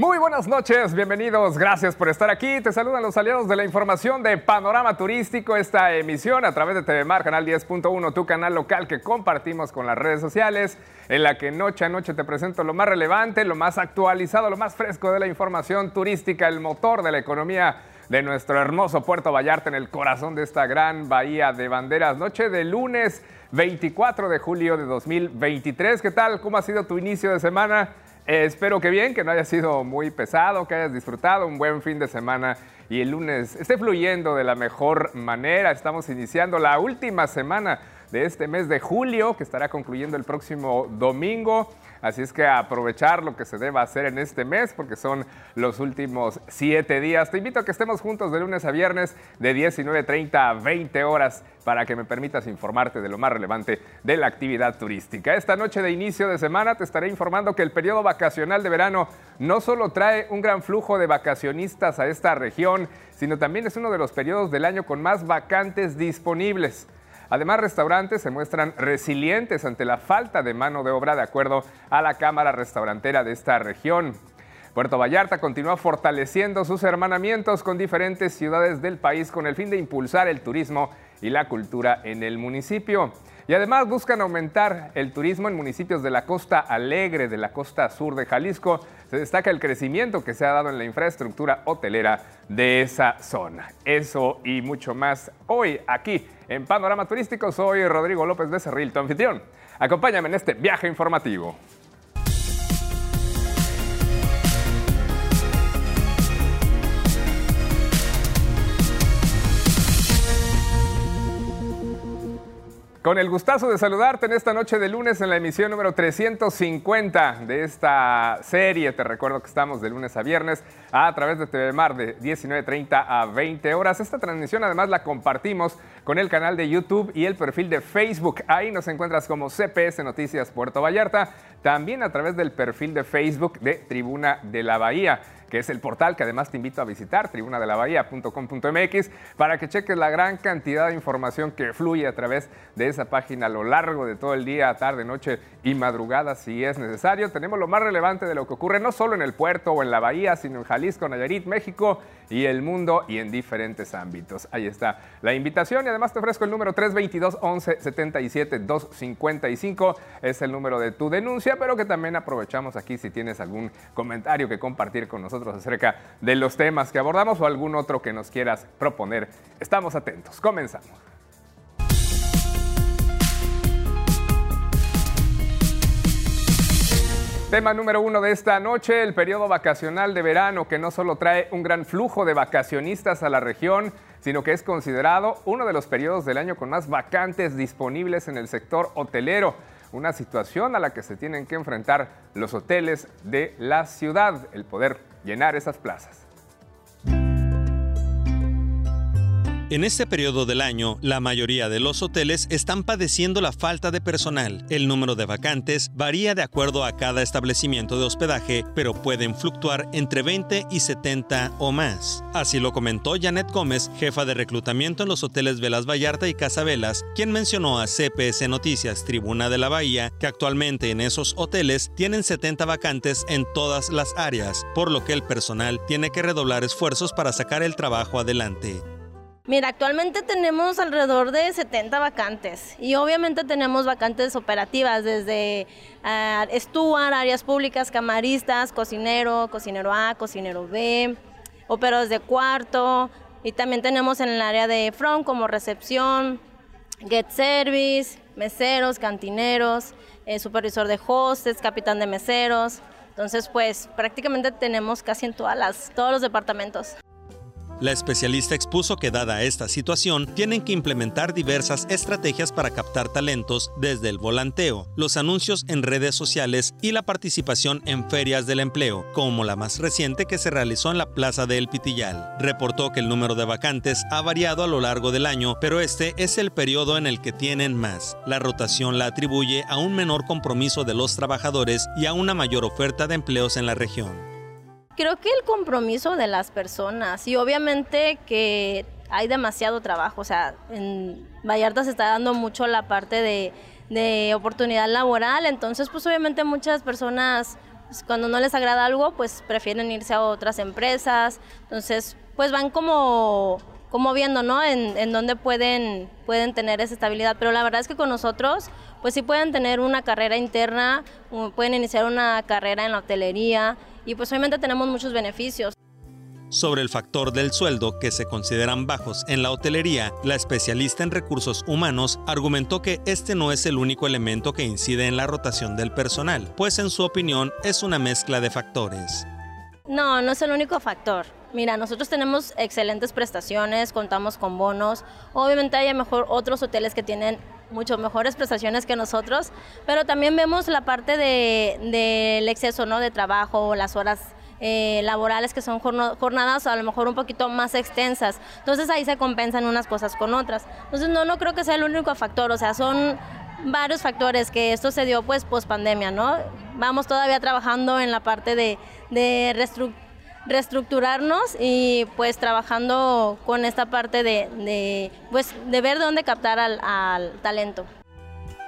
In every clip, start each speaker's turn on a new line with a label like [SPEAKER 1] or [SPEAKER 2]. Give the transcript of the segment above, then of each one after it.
[SPEAKER 1] Muy buenas noches, bienvenidos, gracias por estar aquí. Te saludan los aliados de la información de Panorama Turístico, esta emisión a través de TV Mar, Canal 10.1, tu canal local que compartimos con las redes sociales, en la que noche a noche te presento lo más relevante, lo más actualizado, lo más fresco de la información turística, el motor de la economía de nuestro hermoso Puerto Vallarta en el corazón de esta gran bahía de banderas. Noche de lunes 24 de julio de 2023. ¿Qué tal? ¿Cómo ha sido tu inicio de semana? Espero que bien, que no haya sido muy pesado, que hayas disfrutado un buen fin de semana y el lunes esté fluyendo de la mejor manera. Estamos iniciando la última semana de este mes de julio, que estará concluyendo el próximo domingo. Así es que aprovechar lo que se deba hacer en este mes, porque son los últimos siete días. Te invito a que estemos juntos de lunes a viernes de 19.30 a 20 horas para que me permitas informarte de lo más relevante de la actividad turística. Esta noche de inicio de semana te estaré informando que el periodo vacacional de verano no solo trae un gran flujo de vacacionistas a esta región, sino también es uno de los periodos del año con más vacantes disponibles. Además, restaurantes se muestran resilientes ante la falta de mano de obra de acuerdo a la Cámara Restaurantera de esta región. Puerto Vallarta continúa fortaleciendo sus hermanamientos con diferentes ciudades del país con el fin de impulsar el turismo y la cultura en el municipio. Y además buscan aumentar el turismo en municipios de la costa alegre, de la costa sur de Jalisco. Se destaca el crecimiento que se ha dado en la infraestructura hotelera de esa zona. Eso y mucho más hoy aquí en Panorama Turístico. Soy Rodrigo López Becerril, tu anfitrión. Acompáñame en este viaje informativo. Con el gustazo de saludarte en esta noche de lunes en la emisión número 350 de esta serie. Te recuerdo que estamos de lunes a viernes a través de TV Mar de 19.30 a 20 horas. Esta transmisión además la compartimos con el canal de YouTube y el perfil de Facebook. Ahí nos encuentras como CPS Noticias Puerto Vallarta. También a través del perfil de Facebook de Tribuna de la Bahía que es el portal que además te invito a visitar, tribunadelabahía.com.mx, para que cheques la gran cantidad de información que fluye a través de esa página a lo largo de todo el día, tarde, noche y madrugada si es necesario. Tenemos lo más relevante de lo que ocurre no solo en el puerto o en la bahía, sino en Jalisco, Nayarit, México y el mundo y en diferentes ámbitos. Ahí está la invitación y además te ofrezco el número 322 11 77 255. Es el número de tu denuncia, pero que también aprovechamos aquí si tienes algún comentario que compartir con nosotros acerca de los temas que abordamos o algún otro que nos quieras proponer. Estamos atentos. Comenzamos. Tema número uno de esta noche, el periodo vacacional de verano, que no solo trae un gran flujo de vacacionistas a la región, sino que es considerado uno de los periodos del año con más vacantes disponibles en el sector hotelero. Una situación a la que se tienen que enfrentar los hoteles de la ciudad, el poder llenar esas plazas.
[SPEAKER 2] En este periodo del año, la mayoría de los hoteles están padeciendo la falta de personal. El número de vacantes varía de acuerdo a cada establecimiento de hospedaje, pero pueden fluctuar entre 20 y 70 o más. Así lo comentó Janet Gómez, jefa de reclutamiento en los hoteles Velas Vallarta y Casa Velas, quien mencionó a CPS Noticias Tribuna de la Bahía que actualmente en esos hoteles tienen 70 vacantes en todas las áreas, por lo que el personal tiene que redoblar esfuerzos para sacar el trabajo adelante.
[SPEAKER 3] Mira, actualmente tenemos alrededor de 70 vacantes y obviamente tenemos vacantes operativas desde uh, áreas públicas, camaristas, cocinero, cocinero A, cocinero B, operadores de cuarto y también tenemos en el área de front como recepción, get service, meseros, cantineros, eh, supervisor de hostes, capitán de meseros. Entonces, pues prácticamente tenemos casi en todas las, todos los departamentos.
[SPEAKER 2] La especialista expuso que dada esta situación, tienen que implementar diversas estrategias para captar talentos desde el volanteo, los anuncios en redes sociales y la participación en ferias del empleo, como la más reciente que se realizó en la Plaza de El Pitillal. Reportó que el número de vacantes ha variado a lo largo del año, pero este es el periodo en el que tienen más. La rotación la atribuye a un menor compromiso de los trabajadores y a una mayor oferta de empleos en la región
[SPEAKER 3] creo que el compromiso de las personas y obviamente que hay demasiado trabajo, o sea, en Vallarta se está dando mucho la parte de, oportunidad laboral, entonces pues obviamente muchas personas Pues, cuando no les agrada algo, pues prefieren irse a otras empresas. Entonces, pues van como, como viendo, ¿no? En, en dónde pueden, pueden tener esa estabilidad. Pero la verdad es que con nosotros, pues sí pueden tener una carrera interna, pueden iniciar una carrera en la hotelería y pues obviamente tenemos muchos beneficios.
[SPEAKER 2] Sobre el factor del sueldo que se consideran bajos en la hotelería, la especialista en recursos humanos argumentó que este no es el único elemento que incide en la rotación del personal, pues en su opinión es una mezcla de factores.
[SPEAKER 3] No, no es el único factor. Mira, nosotros tenemos excelentes prestaciones, contamos con bonos. Obviamente hay a mejor otros hoteles que tienen mucho mejores prestaciones que nosotros, pero también vemos la parte del de, exceso ¿no? de trabajo, las horas eh, laborales que son jornadas a lo mejor un poquito más extensas. Entonces ahí se compensan unas cosas con otras. Entonces no, no creo que sea el único factor, o sea, son varios factores que esto se dio pues post pandemia, ¿no? Vamos todavía trabajando en la parte de, de reestructurarnos y pues trabajando con esta parte de, de, pues, de ver dónde captar al, al talento.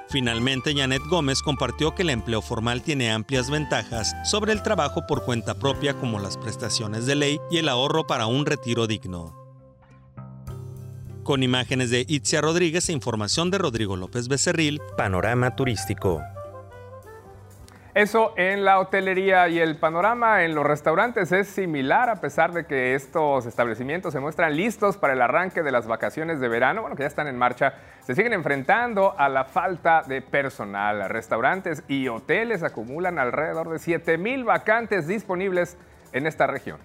[SPEAKER 2] Finalmente, Janet Gómez compartió que el empleo formal tiene amplias ventajas sobre el trabajo por cuenta propia como las prestaciones de ley y el ahorro para un retiro digno. Con imágenes de Itzia Rodríguez e información de Rodrigo López Becerril, Panorama Turístico.
[SPEAKER 1] Eso en la hotelería y el panorama en los restaurantes es similar a pesar de que estos establecimientos se muestran listos para el arranque de las vacaciones de verano, bueno, que ya están en marcha, se siguen enfrentando a la falta de personal. Restaurantes y hoteles acumulan alrededor de 7 mil vacantes disponibles en esta región.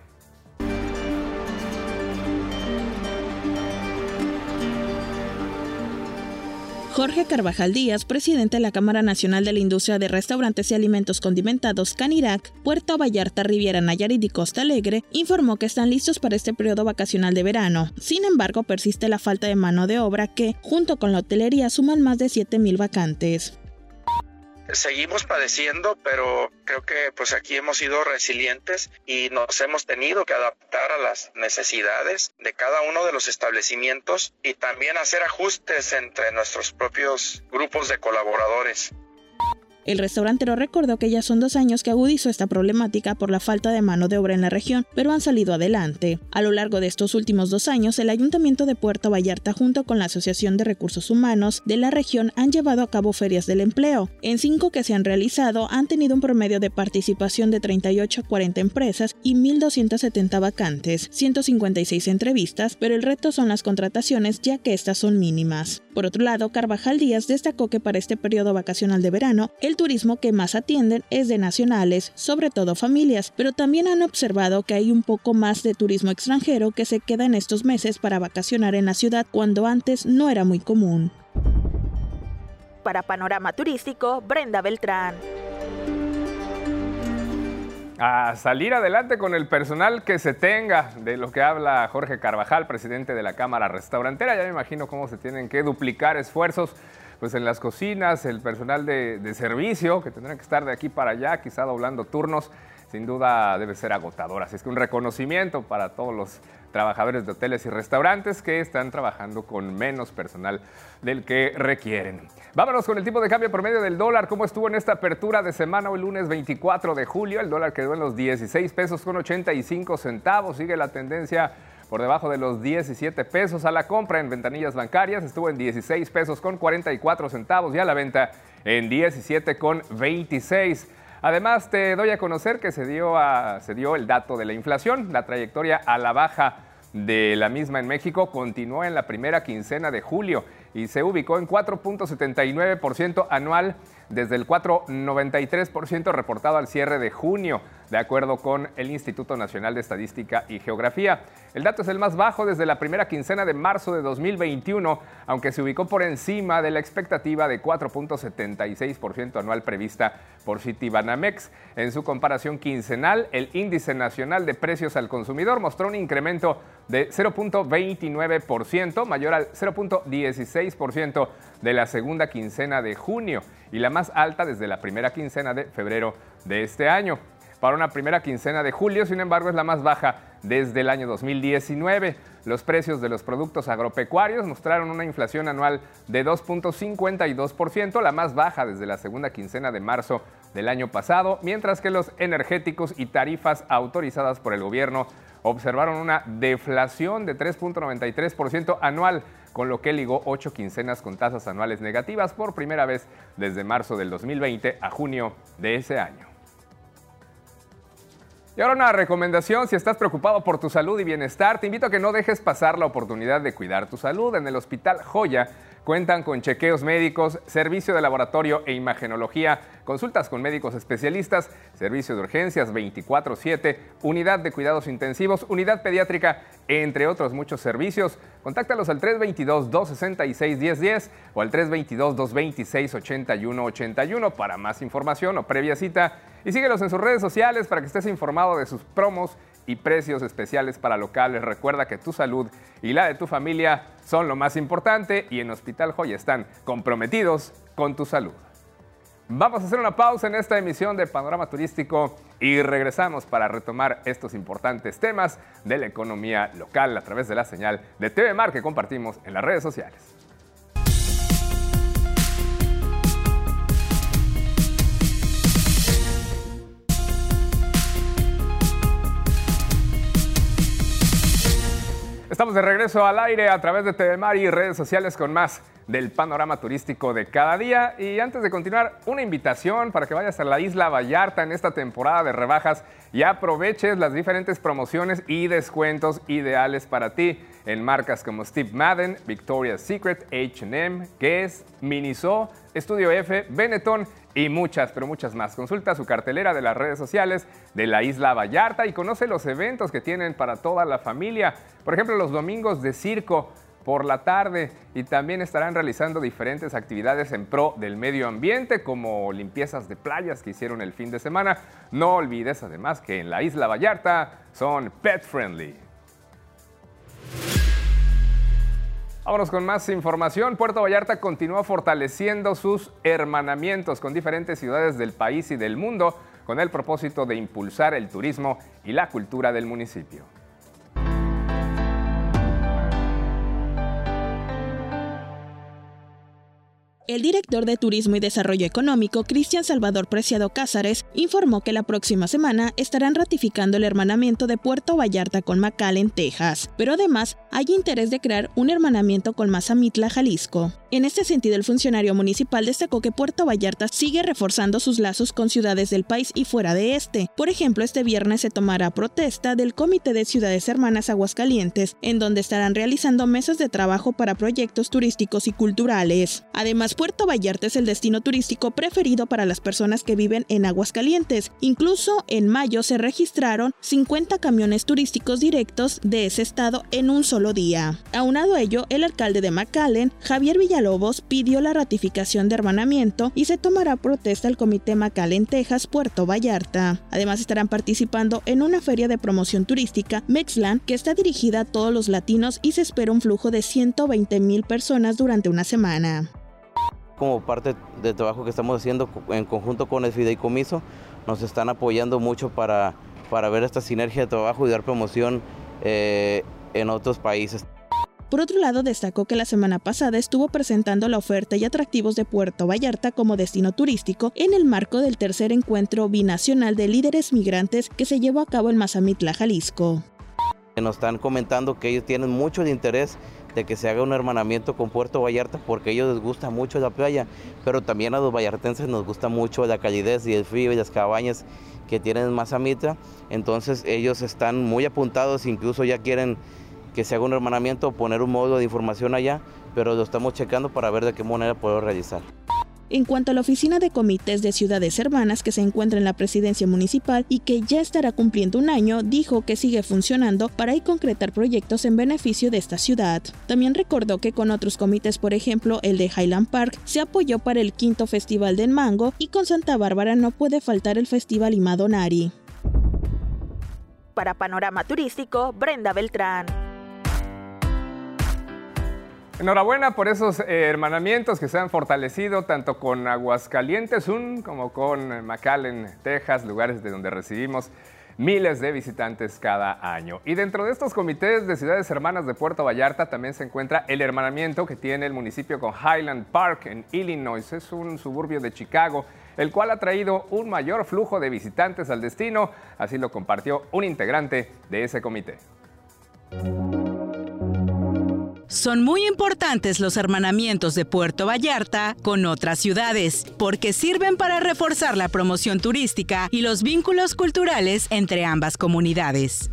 [SPEAKER 4] Jorge Carvajal Díaz, presidente de la Cámara Nacional de la Industria de Restaurantes y Alimentos Condimentados Canirac, Puerto Vallarta, Riviera Nayarit y Costa Alegre, informó que están listos para este periodo vacacional de verano. Sin embargo, persiste la falta de mano de obra que, junto con la hotelería, suman más de 7.000 vacantes
[SPEAKER 5] seguimos padeciendo, pero creo que pues aquí hemos sido resilientes y nos hemos tenido que adaptar a las necesidades de cada uno de los establecimientos y también hacer ajustes entre nuestros propios grupos de colaboradores.
[SPEAKER 4] El restaurantero recordó que ya son dos años que agudizó esta problemática por la falta de mano de obra en la región, pero han salido adelante. A lo largo de estos últimos dos años, el Ayuntamiento de Puerto Vallarta junto con la Asociación de Recursos Humanos de la región han llevado a cabo ferias del empleo. En cinco que se han realizado han tenido un promedio de participación de 38 a 40 empresas y 1.270 vacantes, 156 entrevistas, pero el reto son las contrataciones ya que estas son mínimas. Por otro lado, Carvajal Díaz destacó que para este periodo vacacional de verano, el turismo que más atienden es de nacionales, sobre todo familias, pero también han observado que hay un poco más de turismo extranjero que se queda en estos meses para vacacionar en la ciudad cuando antes no era muy común.
[SPEAKER 6] Para Panorama Turístico, Brenda Beltrán
[SPEAKER 1] a salir adelante con el personal que se tenga, de lo que habla Jorge Carvajal, presidente de la Cámara Restaurantera. Ya me imagino cómo se tienen que duplicar esfuerzos pues en las cocinas, el personal de, servicio, que tendrán que estar de aquí para allá, quizá doblando turnos, sin duda debe ser agotador. Así es que un reconocimiento para todos los trabajadores de hoteles y restaurantes que están trabajando con menos personal del que requieren. Vámonos con el tipo de cambio promedio del dólar. ¿Cómo estuvo en esta apertura de semana hoy lunes 24 de julio? El dólar quedó en los 16 pesos con 85 centavos. Sigue la tendencia por debajo de los 17 pesos a la compra en ventanillas bancarias. Estuvo en 16 pesos con 44 centavos y a la venta en 17 con 26. Además, te doy a conocer que se dio, se dio el dato de la inflación, la trayectoria a la baja de la misma en México continuó en la primera quincena de julio y se ubicó en 4.79% anual desde el 4,93% reportado al cierre de junio, de acuerdo con el Instituto Nacional de Estadística y Geografía. El dato es el más bajo desde la primera quincena de marzo de 2021, aunque se ubicó por encima de la expectativa de 4.76% anual prevista por Citibanamex. En su comparación quincenal, el índice nacional de precios al consumidor mostró un incremento de 0.29%, mayor al 0.16% de la segunda quincena de junio y la más alta desde la primera quincena de febrero de este año. Para una primera quincena de julio, sin embargo, es la más baja desde el año 2019. Los precios de los productos agropecuarios mostraron una inflación anual de 2.52%, la más baja desde la segunda quincena de marzo del año pasado, mientras que los energéticos y tarifas autorizadas por el gobierno observaron una deflación de 3.93% anual, con lo que ligó ocho quincenas con tasas anuales negativas por primera vez desde marzo del 2020 a junio de ese año. Y ahora una recomendación, si estás preocupado por tu salud y bienestar, te invito a que no dejes pasar la oportunidad de cuidar tu salud. En el Hospital Joya cuentan con chequeos médicos, servicio de laboratorio e imagenología, consultas con médicos especialistas, servicio de urgencias 24/7, unidad de cuidados intensivos, unidad pediátrica, entre otros muchos servicios. Contáctalos al 322-266-1010 o al 322-226-8181 para más información o previa cita y síguelos en sus redes sociales para que estés informado de sus promos y precios especiales para locales. Recuerda que tu salud y la de tu familia son lo más importante y en Hospital Joya están comprometidos con tu salud. Vamos a hacer una pausa en esta emisión de Panorama Turístico y regresamos para retomar estos importantes temas de la economía local a través de la señal de TV Mar que compartimos en las redes sociales. Estamos de regreso al aire a través de TVMAR y redes sociales con más del panorama turístico de cada día. Y antes de continuar, una invitación para que vayas a la isla Vallarta en esta temporada de rebajas y aproveches las diferentes promociones y descuentos ideales para ti en marcas como Steve Madden, Victoria's Secret, HM, Guess, Miniso, Estudio F, Benetton y muchas, pero muchas más. Consulta su cartelera de las redes sociales de la isla Vallarta y conoce los eventos que tienen para toda la familia. Por ejemplo, los domingos de circo por la tarde y también estarán realizando diferentes actividades en pro del medio ambiente como limpiezas de playas que hicieron el fin de semana. No olvides además que en la isla Vallarta son pet friendly. Vámonos con más información. Puerto Vallarta continúa fortaleciendo sus hermanamientos con diferentes ciudades del país y del mundo con el propósito de impulsar el turismo y la cultura del municipio.
[SPEAKER 4] El director de Turismo y Desarrollo Económico, Cristian Salvador Preciado Cázares, informó que la próxima semana estarán ratificando el hermanamiento de Puerto Vallarta con McAllen, Texas, pero además hay interés de crear un hermanamiento con Mazamitla, Jalisco. En este sentido, el funcionario municipal destacó que Puerto Vallarta sigue reforzando sus lazos con ciudades del país y fuera de este. Por ejemplo, este viernes se tomará protesta del Comité de Ciudades Hermanas Aguascalientes, en donde estarán realizando mesas de trabajo para proyectos turísticos y culturales. Además, Puerto Vallarta es el destino turístico preferido para las personas que viven en Aguascalientes. Incluso en mayo se registraron 50 camiones turísticos directos de ese estado en un solo día. Aunado a ello, el alcalde de McAllen, Javier Villalobos, pidió la ratificación de hermanamiento y se tomará protesta al Comité McAllen, Texas, Puerto Vallarta. Además estarán participando en una feria de promoción turística, Mexland, que está dirigida a todos los latinos y se espera un flujo de 120 mil personas durante una semana
[SPEAKER 7] como parte del trabajo que estamos haciendo en conjunto con el Fideicomiso, nos están apoyando mucho para, para ver esta sinergia de trabajo y dar promoción eh, en otros países.
[SPEAKER 4] Por otro lado, destacó que la semana pasada estuvo presentando la oferta y atractivos de Puerto Vallarta como destino turístico en el marco del tercer encuentro binacional de líderes migrantes que se llevó a cabo en Mazamitla, Jalisco.
[SPEAKER 7] Nos están comentando que ellos tienen mucho de interés de que se haga un hermanamiento con Puerto Vallarta porque a ellos les gusta mucho la playa, pero también a los vallartenses nos gusta mucho la calidez y el frío y las cabañas que tienen Mazamitra. Entonces ellos están muy apuntados, incluso ya quieren que se haga un hermanamiento, poner un módulo de información allá, pero lo estamos checando para ver de qué manera puedo realizar.
[SPEAKER 4] En cuanto a la oficina de comités de ciudades hermanas que se encuentra en la presidencia municipal y que ya estará cumpliendo un año, dijo que sigue funcionando para ir concretar proyectos en beneficio de esta ciudad. También recordó que con otros comités, por ejemplo el de Highland Park, se apoyó para el quinto festival del mango y con Santa Bárbara no puede faltar el festival Imadonari.
[SPEAKER 6] Para Panorama Turístico, Brenda Beltrán.
[SPEAKER 1] Enhorabuena por esos eh, hermanamientos que se han fortalecido tanto con Aguascalientes un, como con McAllen, Texas, lugares de donde recibimos miles de visitantes cada año. Y dentro de estos comités de ciudades hermanas de Puerto Vallarta también se encuentra el hermanamiento que tiene el municipio con Highland Park en Illinois. Es un suburbio de Chicago el cual ha traído un mayor flujo de visitantes al destino, así lo compartió un integrante de ese comité.
[SPEAKER 8] Son muy importantes los hermanamientos de Puerto Vallarta con otras ciudades, porque sirven para reforzar la promoción turística y los vínculos culturales entre ambas comunidades.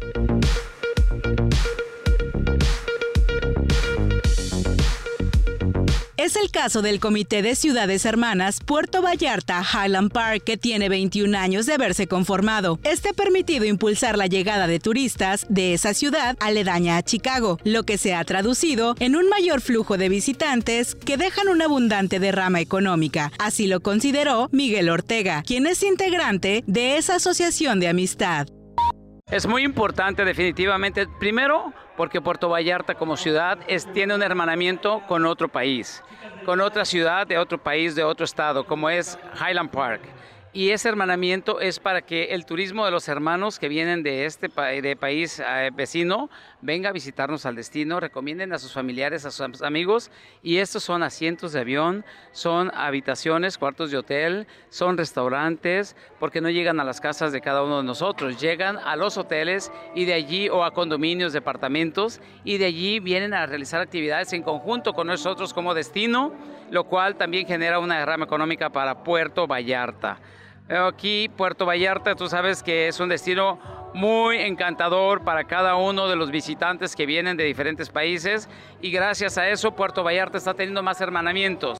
[SPEAKER 8] Es el caso del Comité de Ciudades Hermanas Puerto Vallarta Highland Park, que tiene 21 años de haberse conformado. Este ha permitido impulsar la llegada de turistas de esa ciudad aledaña a Chicago, lo que se ha traducido en un mayor flujo de visitantes que dejan una abundante derrama económica. Así lo consideró Miguel Ortega, quien es integrante de esa asociación de amistad.
[SPEAKER 9] Es muy importante definitivamente, primero porque Puerto Vallarta como ciudad tiene un hermanamiento con otro país con otra ciudad de otro país, de otro estado, como es Highland Park. Y ese hermanamiento es para que el turismo de los hermanos que vienen de este de país eh, vecino venga a visitarnos al destino, recomienden a sus familiares, a sus amigos. Y estos son asientos de avión, son habitaciones, cuartos de hotel, son restaurantes, porque no llegan a las casas de cada uno de nosotros, llegan a los hoteles y de allí o a condominios, departamentos, y de allí vienen a realizar actividades en conjunto con nosotros como destino, lo cual también genera una derrama económica para Puerto Vallarta. Aquí Puerto Vallarta, tú sabes que es un destino muy encantador para cada uno de los visitantes que vienen de diferentes países y gracias a eso Puerto Vallarta está teniendo más hermanamientos.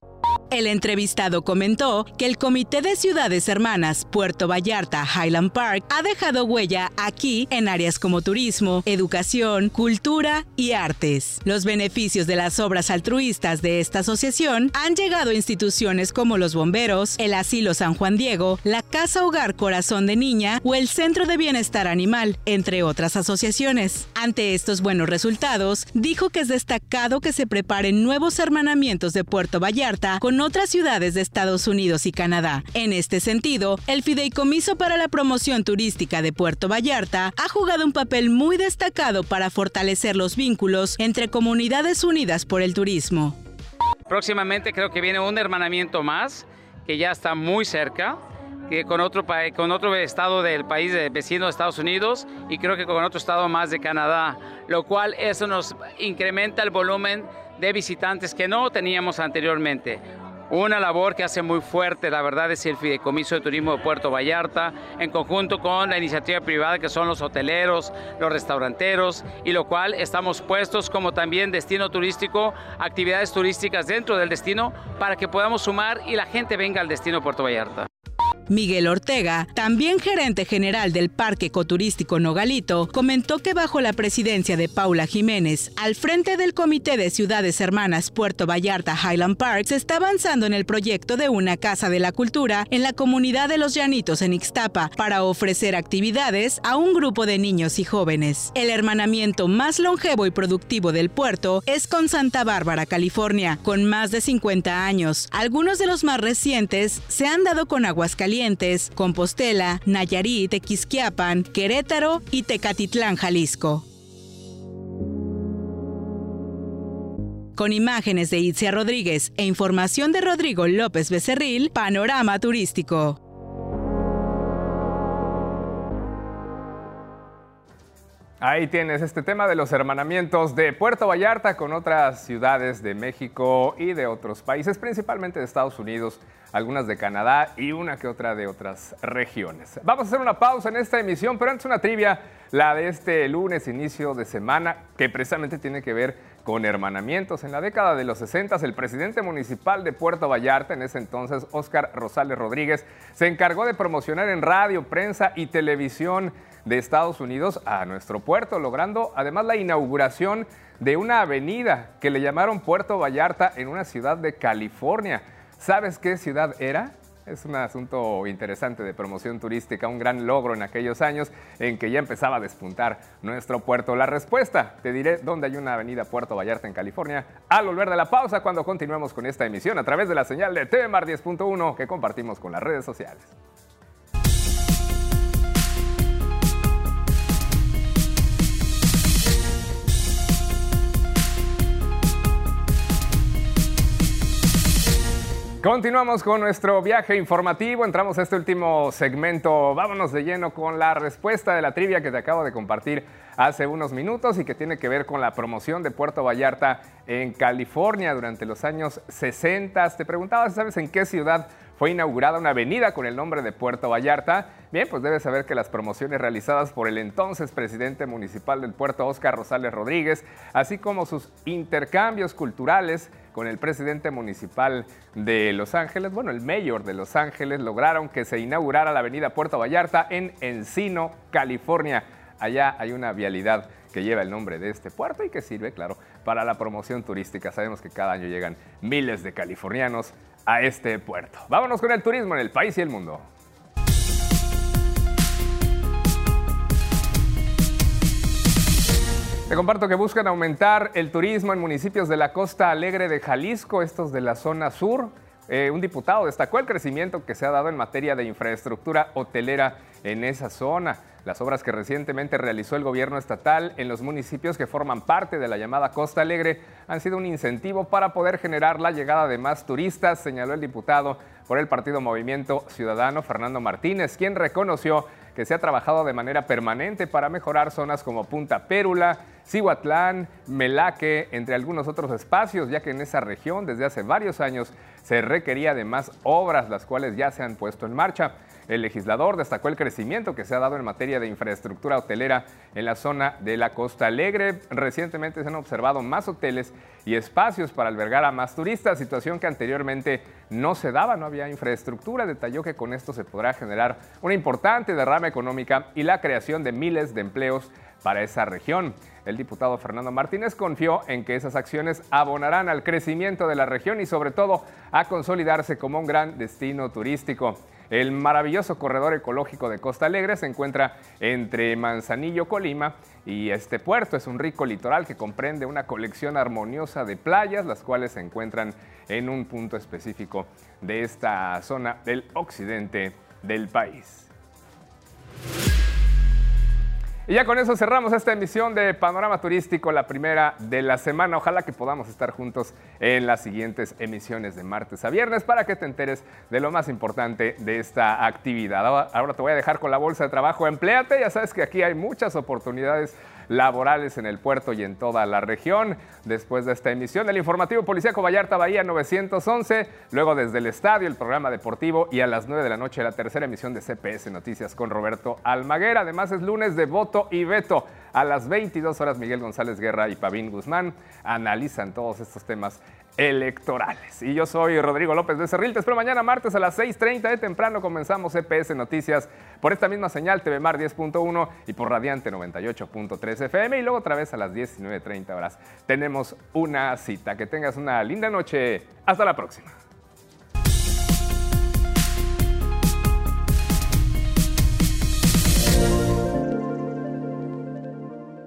[SPEAKER 8] El entrevistado comentó que el Comité de Ciudades Hermanas Puerto Vallarta Highland Park ha dejado huella aquí en áreas como turismo, educación, cultura y artes. Los beneficios de las obras altruistas de esta asociación han llegado a instituciones como los bomberos, el Asilo San Juan Diego, la Casa Hogar Corazón de Niña o el Centro de Bienestar Animal, entre otras asociaciones. Ante estos buenos resultados, dijo que es destacado que se preparen nuevos hermanamientos de Puerto Vallarta con otras ciudades de Estados Unidos y Canadá. En este sentido, el Fideicomiso para la Promoción Turística de Puerto Vallarta ha jugado un papel muy destacado para fortalecer los vínculos entre comunidades unidas por el turismo.
[SPEAKER 9] Próximamente creo que viene un hermanamiento más que ya está muy cerca que con otro, con otro estado del país vecino de Estados Unidos y creo que con otro estado más de Canadá, lo cual eso nos incrementa el volumen de visitantes que no teníamos anteriormente. Una labor que hace muy fuerte, la verdad, es el Fideicomiso de Turismo de Puerto Vallarta, en conjunto con la iniciativa privada que son los hoteleros, los restauranteros, y lo cual estamos puestos como también destino turístico, actividades turísticas dentro del destino, para que podamos sumar y la gente venga al destino Puerto Vallarta.
[SPEAKER 8] Miguel Ortega, también gerente general del Parque Ecoturístico Nogalito, comentó que bajo la presidencia de Paula Jiménez, al frente del Comité de Ciudades Hermanas Puerto Vallarta Highland Park, se está avanzando en el proyecto de una Casa de la Cultura en la comunidad de Los Llanitos en Ixtapa para ofrecer actividades a un grupo de niños y jóvenes. El hermanamiento más longevo y productivo del puerto es con Santa Bárbara, California, con más de 50 años. Algunos de los más recientes se han dado con Aguascalientes Compostela, Nayarit, Tequisquiapan, Querétaro y Tecatitlán, Jalisco. Con imágenes de Itzia Rodríguez e información de Rodrigo López Becerril, Panorama Turístico.
[SPEAKER 1] Ahí tienes este tema de los hermanamientos de Puerto Vallarta con otras ciudades de México y de otros países, principalmente de Estados Unidos, algunas de Canadá y una que otra de otras regiones. Vamos a hacer una pausa en esta emisión, pero antes una trivia, la de este lunes, inicio de semana, que precisamente tiene que ver con hermanamientos. En la década de los 60, el presidente municipal de Puerto Vallarta, en ese entonces, Óscar Rosales Rodríguez, se encargó de promocionar en radio, prensa y televisión de Estados Unidos a nuestro puerto, logrando además la inauguración de una avenida que le llamaron Puerto Vallarta en una ciudad de California. ¿Sabes qué ciudad era? Es un asunto interesante de promoción turística, un gran logro en aquellos años en que ya empezaba a despuntar nuestro puerto. La respuesta, te diré dónde hay una avenida Puerto Vallarta en California al volver de la pausa cuando continuemos con esta emisión a través de la señal de TV Mar 10.1 que compartimos con las redes sociales. Continuamos con nuestro viaje informativo. Entramos a este último segmento. Vámonos de lleno con la respuesta de la trivia que te acabo de compartir hace unos minutos y que tiene que ver con la promoción de Puerto Vallarta en California durante los años 60. Te preguntaba si sabes en qué ciudad fue inaugurada una avenida con el nombre de Puerto Vallarta. Bien, pues debes saber que las promociones realizadas por el entonces presidente municipal del puerto, Óscar Rosales Rodríguez, así como sus intercambios culturales con el presidente municipal de Los Ángeles, bueno, el mayor de Los Ángeles, lograron que se inaugurara la avenida Puerto Vallarta en Encino, California. Allá hay una vialidad que lleva el nombre de este puerto y que sirve, claro, para la promoción turística. Sabemos que cada año llegan miles de californianos a este puerto. Vámonos con el turismo en el país y el mundo. Te comparto que buscan aumentar el turismo en municipios de la costa alegre de Jalisco, estos de la zona sur. Eh, un diputado destacó el crecimiento que se ha dado en materia de infraestructura hotelera en esa zona. Las obras que recientemente realizó el gobierno estatal en los municipios que forman parte de la llamada Costa Alegre han sido un incentivo para poder generar la llegada de más turistas, señaló el diputado por el partido Movimiento Ciudadano Fernando Martínez, quien reconoció que se ha trabajado de manera permanente para mejorar zonas como Punta Pérula, Cihuatlán, Melaque, entre algunos otros espacios, ya que en esa región desde hace varios años se requería de más obras, las cuales ya se han puesto en marcha. El legislador destacó el crecimiento que se ha dado en materia de infraestructura hotelera en la zona de la Costa Alegre. Recientemente se han observado más hoteles y espacios para albergar a más turistas, situación que anteriormente no se daba, no había infraestructura. Detalló que con esto se podrá generar una importante derrama económica y la creación de miles de empleos para esa región. El diputado Fernando Martínez confió en que esas acciones abonarán al crecimiento de la región y sobre todo a consolidarse como un gran destino turístico. El maravilloso corredor ecológico de Costa Alegre se encuentra entre Manzanillo, Colima y este puerto. Es un rico litoral que comprende una colección armoniosa de playas, las cuales se encuentran en un punto específico de esta zona del occidente del país. Y ya con eso cerramos esta emisión de Panorama Turístico, la primera de la semana. Ojalá que podamos estar juntos en las siguientes emisiones de martes a viernes para que te enteres de lo más importante de esta actividad. Ahora te voy a dejar con la bolsa de trabajo. Empleate, ya sabes que aquí hay muchas oportunidades laborales en el puerto y en toda la región. Después de esta emisión del informativo Policíaco Vallarta Bahía 911, luego desde el estadio el programa deportivo y a las 9 de la noche la tercera emisión de CPS Noticias con Roberto Almaguer. Además es lunes de voto y veto. A las 22 horas Miguel González Guerra y Pavín Guzmán analizan todos estos temas electorales. Y yo soy Rodrigo López de Cerril. Te espero mañana martes a las 6.30 de temprano. Comenzamos CPS Noticias por esta misma señal TV Mar 10.1 y por Radiante 98.3 FM. Y luego otra vez a las 19.30 horas tenemos una cita. Que tengas una linda noche. Hasta la próxima.